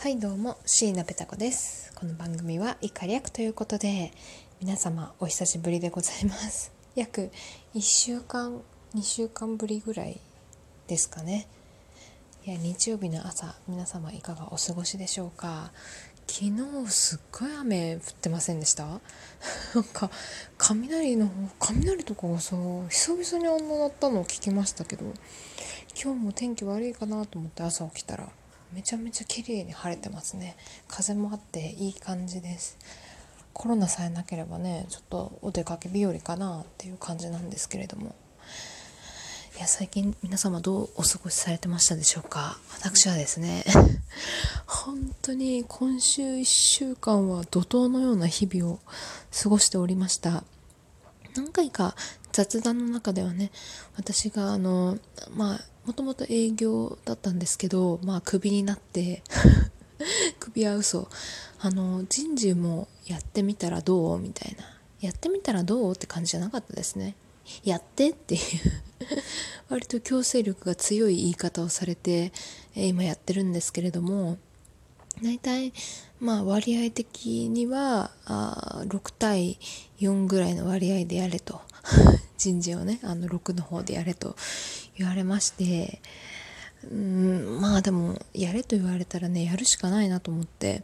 はいどうも椎名ペタ子です。この番組はイカ略ということで皆様お久しぶりでございます。約1週間2週間ぶりぐらいですかね。いや日曜日の朝皆様いかがお過ごしでしょうか。昨日すっごい雨降ってませんでした？なんか雷の雷とかがさ久々にあんな鳴ったのを聞きましたけど今日も天気悪いかなと思って朝起きたらめちゃめちゃ綺麗に晴れてますね。風もあっていい感じです。コロナさえなければねちょっとお出かけ日和かなっていう感じなんですけれども。いや最近皆様どうお過ごしされてましたでしょうか？私はですね 本当に今週1週間は怒涛のような日々を過ごしておりました。何回か雑談の中ではね私があのまあもともと営業だったんですけどまあクビになって クビは嘘。あの人事もやってみたらどう？みたいな。やってみたらどう？って感じじゃなかったですね。やってっていう。割と強制力が強い言い方をされて今やってるんですけれども大体まあ割合的にはあ6対4ぐらいの割合でやれと。人事をねあの6の方でやれと言われましてうんまあでもやれと言われたらねやるしかないなと思って。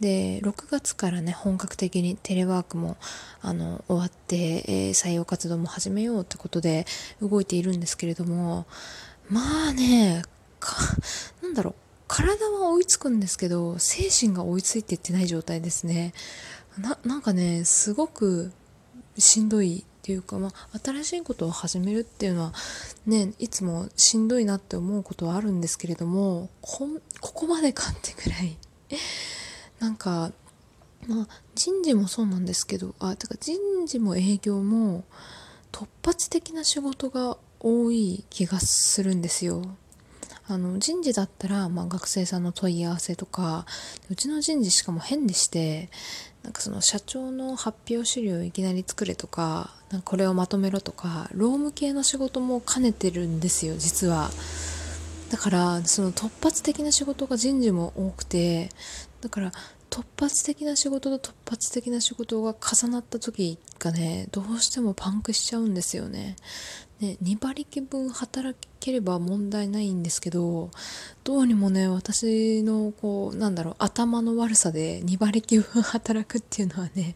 で6月からね本格的にテレワークもあの終わって、えー、採用活動も始めようってことで動いているんですけれどもまあねなんだろう体は追いつくんですけど精神が追いついていってない状態ですね。ななんかねすごくしんどいっていうか、まあ、新しいことを始めるっていうのはねいつもしんどいなって思うことはあるんですけれどもここまでかってぐらい なんかまあ人事もそうなんですけどあてか人事も営業も突発的な仕事が多い気がするんですよ。あの人事だったら、まあ、学生さんの問い合わせとかうちの人事しかも変でしてなんかその社長の発表資料をいきなり作れとかなんかこれをまとめろとか労務系の仕事も兼ねてるんですよ実は。だからその突発的な仕事が人事も多くてだから突発的な仕事と突発的な仕事が重なった時がねどうしてもパンクしちゃうんですよね。ね、2馬力分働ければ問題ないんですけどどうにもね私のこうなんだろう頭の悪さで2馬力分働くっていうのはね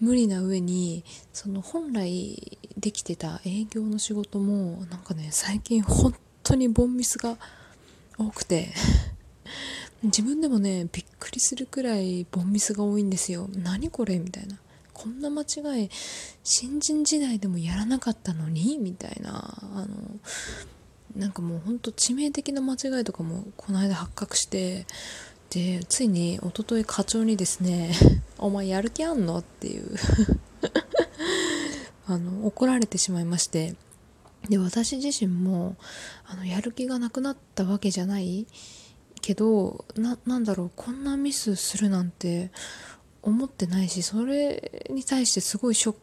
無理な上にその本来できてた営業の仕事もなんかね最近本当にボンミスが多くて自分でもねびっくりするくらいボンミスが多いんですよ。何これみたいな。こんな間違い新人時代でもやらなかったのに？みたいな。あのなんかもうほんと致命的な間違いとかもこの間発覚してでついに一昨日課長にですね「お前やる気あんの?」っていう。あの怒られてしまいまして。で私自身もあのやる気がなくなったわけじゃないけどななんだろうこんなミスするなんて思ってないしそれに対してすごいショッ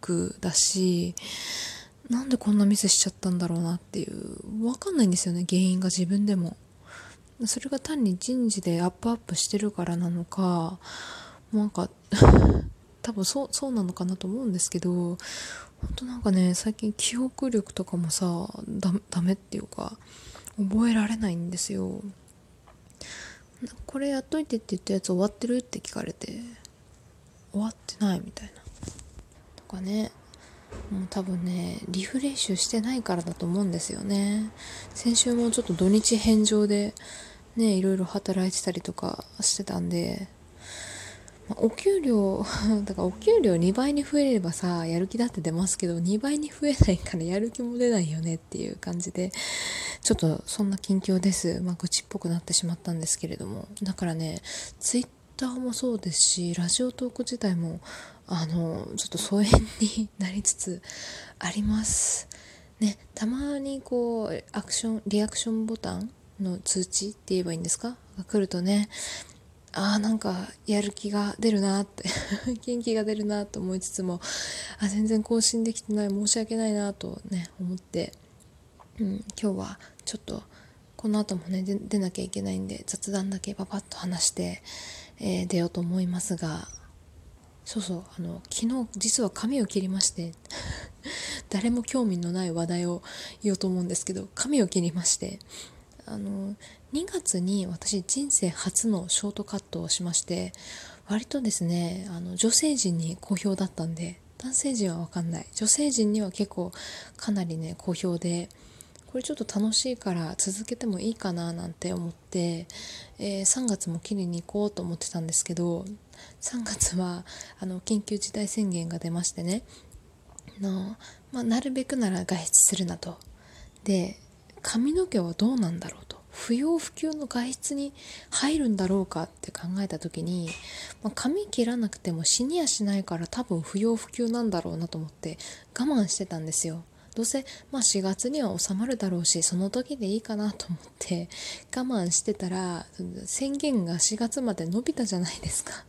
クだしなんでこんなミスしちゃったんだろうなっていう分かんないんですよね原因が自分でも。それが単に人事でアップアップしてるからなのかなんか 多分そうそうなのかなと思うんですけど本当なんかね最近記憶力とかもさダメっていうか覚えられないんですよ。これやっといてって言ったやつ終わってるって聞かれて終わってないみたいな。とかね。もう多分ねリフレッシュしてないからだと思うんですよね。先週もちょっと土日返上でねいろいろ働いてたりとかしてたんでまあ、お給料 だからお給料2倍に増えればさやる気だって出ますけど2倍に増えないから やる気も出ないよねっていう感じでちょっとそんな近況です。まあ愚痴っぽくなってしまったんですけれども。だからねツイッターもそうですしラジオトーク自体もあのちょっと疎遠になりつつあります。ねたまにこうアクションリアクションボタンの通知って言えばいいんですか？が来るとねああなんかやる気が出るなって 元気が出るなと思いつつもあ全然更新できてない申し訳ないなとね思って、うん、今日はちょっとこの後もね出なきゃいけないんで雑談だけパパッと話して、えー、出ようと思いますがそうそうあの昨日実は髪を切りまして 誰も興味のない話題を言おうと思うんですけど髪を切りましてあの2月に私人生初のショートカットをしまして割とですねあの女性陣に好評だったんで男性陣は分かんない。女性陣には結構かなりね好評でこれちょっと楽しいから続けてもいいかななんて思って、えー、3月も切りに行こうと思ってたんですけど3月はあの緊急事態宣言が出ましてねの、まあ、なるべくなら外出するなと。で髪の毛はどうなんだろうと。不要不急の外出に入るんだろうかって考えた時に、まあ、髪切らなくても死にやしないから多分不要不急なんだろうなと思って我慢してたんですよ。どうせ、まあ、4月には収まるだろうしその時でいいかなと思って我慢してたら宣言が4月まで伸びたじゃないですか。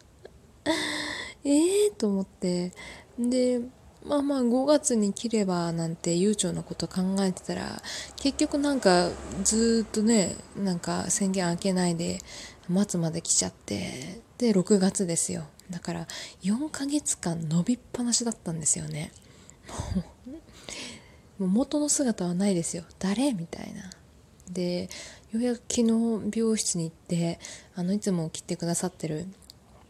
ええと思って。でまあまあ5月に切ればなんて悠長なこと考えてたら結局なんかずっとねなんか宣言開けないで末まで来ちゃってで6月ですよ。だから4ヶ月間伸びっぱなしだったんですよね。もう 元の姿はないですよ。誰？みたいな。でようやく昨日美容室に行ってあのいつも切ってくださってる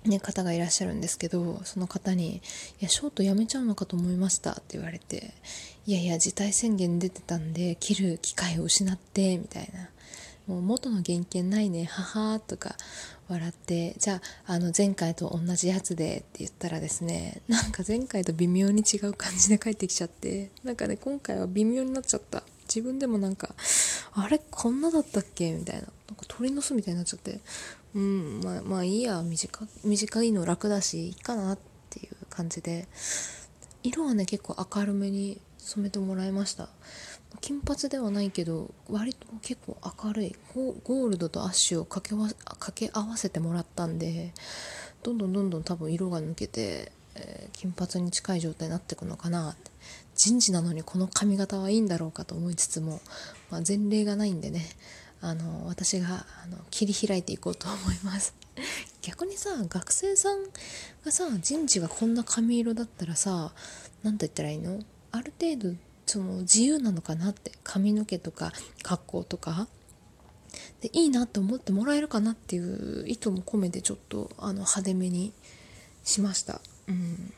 ね、方がいらっしゃるんですけどその方に「いやショートやめちゃうのかと思いました」って言われて「いやいや事態宣言出てたんで切る機会を失って」みたいな「もう元の原型ないねはは」とか笑って「じゃああの前回と同じやつで」って言ったらですねなんか前回と微妙に違う感じで帰ってきちゃってなんかね今回は微妙になっちゃった。自分でもなんかあれ？こんなだったっけ？みたいな。なんか鳥の巣みたいになっちゃって。うん。まあまあいいや短短いの楽だしいいかなっていう感じで色はね結構明るめに染めてもらいました。金髪ではないけど割と結構明るいゴールドとアッシュを掛け掛け合わせてもらったんでどんどんどんどん多分色が抜けて、えー、金髪に近い状態になっていくのかなって。人事なのにこの髪型はいいんだろうかと思いつつも、まあ、前例がないんでね。あの私があの切り開いていこうと思います。逆にさ学生さんがさ人事がこんな髪色だったらさ何と言ったらいいの？ある程度その自由なのかなって。髪の毛とか格好とか。でいいなって思ってもらえるかなっていう意図も込めてちょっとあの派手めにしました、うん、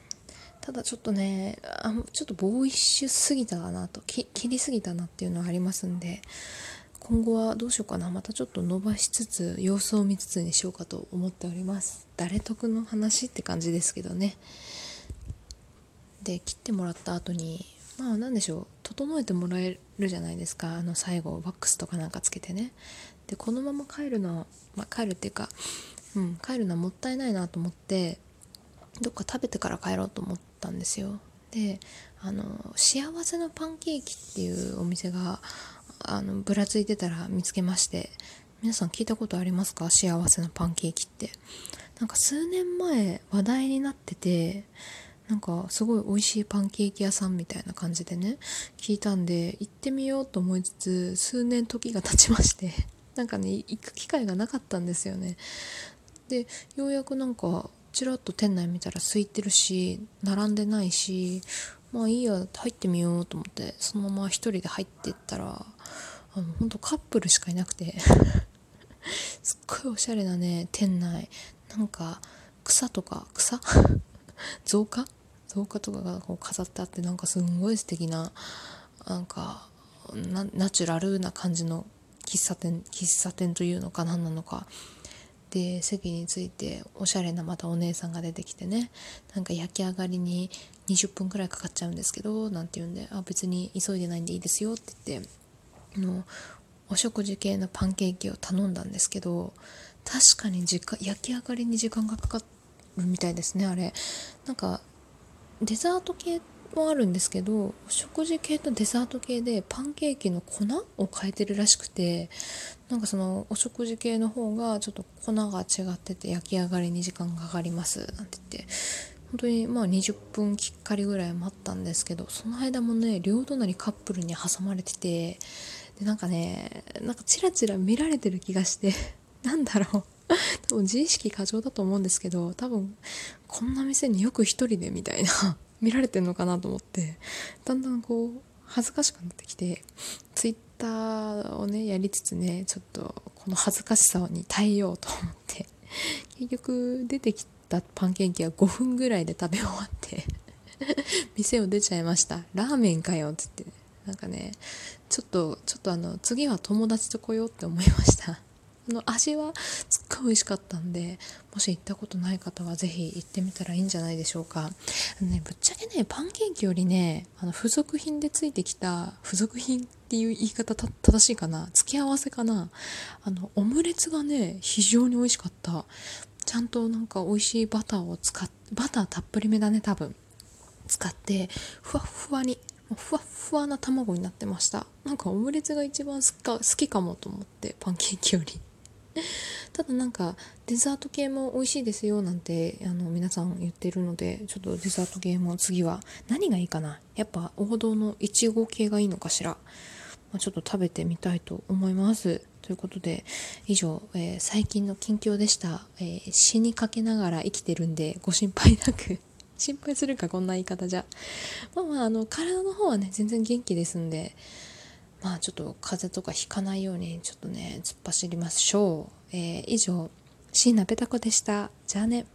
ただちょっとねあちょっとボーイッシュすぎたなと。切りすぎたなっていうのはありますんで。今後はどうしようかな。またちょっと伸ばしつつ様子を見つつにしようかと思っております。誰得の話って感じですけどね。で切ってもらった後にまあ何でしょう。整えてもらえるじゃないですか。あの最後ワックスとかなんかつけてね。でこのまま帰るのは、まあ、帰るっていうか、うん、帰るのはもったいないなと思ってどっか食べてから帰ろうと思ったんですよ。であの幸せのパンケーキっていうお店があのぶらついてたら見つけまして皆さん聞いたことありますか？幸せのパンケーキって。なんか数年前話題になっててなんかすごい美味しいパンケーキ屋さんみたいな感じでね聞いたんで行ってみようと思いつつ数年時が経ちまして なんかね行く機会がなかったんですよね。でようやくなんかちらっと店内見たら空いてるし並んでないしまあいいや入ってみようと思ってそのまま一人で入ってったらあの本当カップルしかいなくて すっごいおしゃれなね店内。なんか草とか草？造花？造花とかがこう飾ってあってなんかすんごい素敵ななんかナチュラルな感じの喫茶店喫茶店というのか何なのかで席に着いておしゃれなまたお姉さんが出てきてね。なんか焼き上がりに20分くらいかかっちゃうんですけどなんて言うんであ別に急いでないんでいいですよって言ってあのお食事系のパンケーキを頼んだんですけど確かに時間焼き上がりに時間がかかるみたいですねあれ。なんかデザート系もあるんですけどお食事系とデザート系でパンケーキの粉を変えてるらしくてなんかそのお食事系の方がちょっと粉が違ってて焼き上がりに時間かかりますなんて言って。本当にまあ20分きっかりぐらい待ったんですけどその間もね両隣カップルに挟まれててでなんかねなんかチラチラ見られてる気がして なんだろう。多分自意識過剰だと思うんですけど多分こんな店によく一人でみたいな。見られてんのかなと思ってだんだんこう恥ずかしくなってきてツイッターをねやりつつねちょっとこの恥ずかしさに耐えようと思って結局出てきたパンケーキは5分ぐらいで食べ終わって店を出ちゃいました。ラーメンかよっつってなんかねちょっとちょっとあの次は友達と来ようって思いました。あの味は美味しかったんでもし行ったことない方はぜひ行ってみたらいいんじゃないでしょうか、ね、ぶっちゃけねパンケーキよりねあの付属品でついてきた付属品っていう言い方正しいかな？付け合わせかな？あのオムレツがね非常に美味しかった。ちゃんとなんか美味しいバターを使っバターたっぷりめだね多分。使ってふわふわにふわふわな卵になってました。なんかオムレツが一番好きかもと思ってパンケーキより。ただなんかデザート系も美味しいですよなんてあの皆さん言ってるのでちょっとデザート系も次は何がいいかな？やっぱ王道のいちご系がいいのかしら、まあ、ちょっと食べてみたいと思います。ということで以上、えー、最近の近況でした、えー、死にかけながら生きてるんでご心配なく。心配するかこんな言い方じゃ。まあまああの体の方はね全然元気ですんでまあちょっと風邪とかひかないようにちょっとね突っ走りましょう、えー、以上椎名ペタ子でした。じゃあね。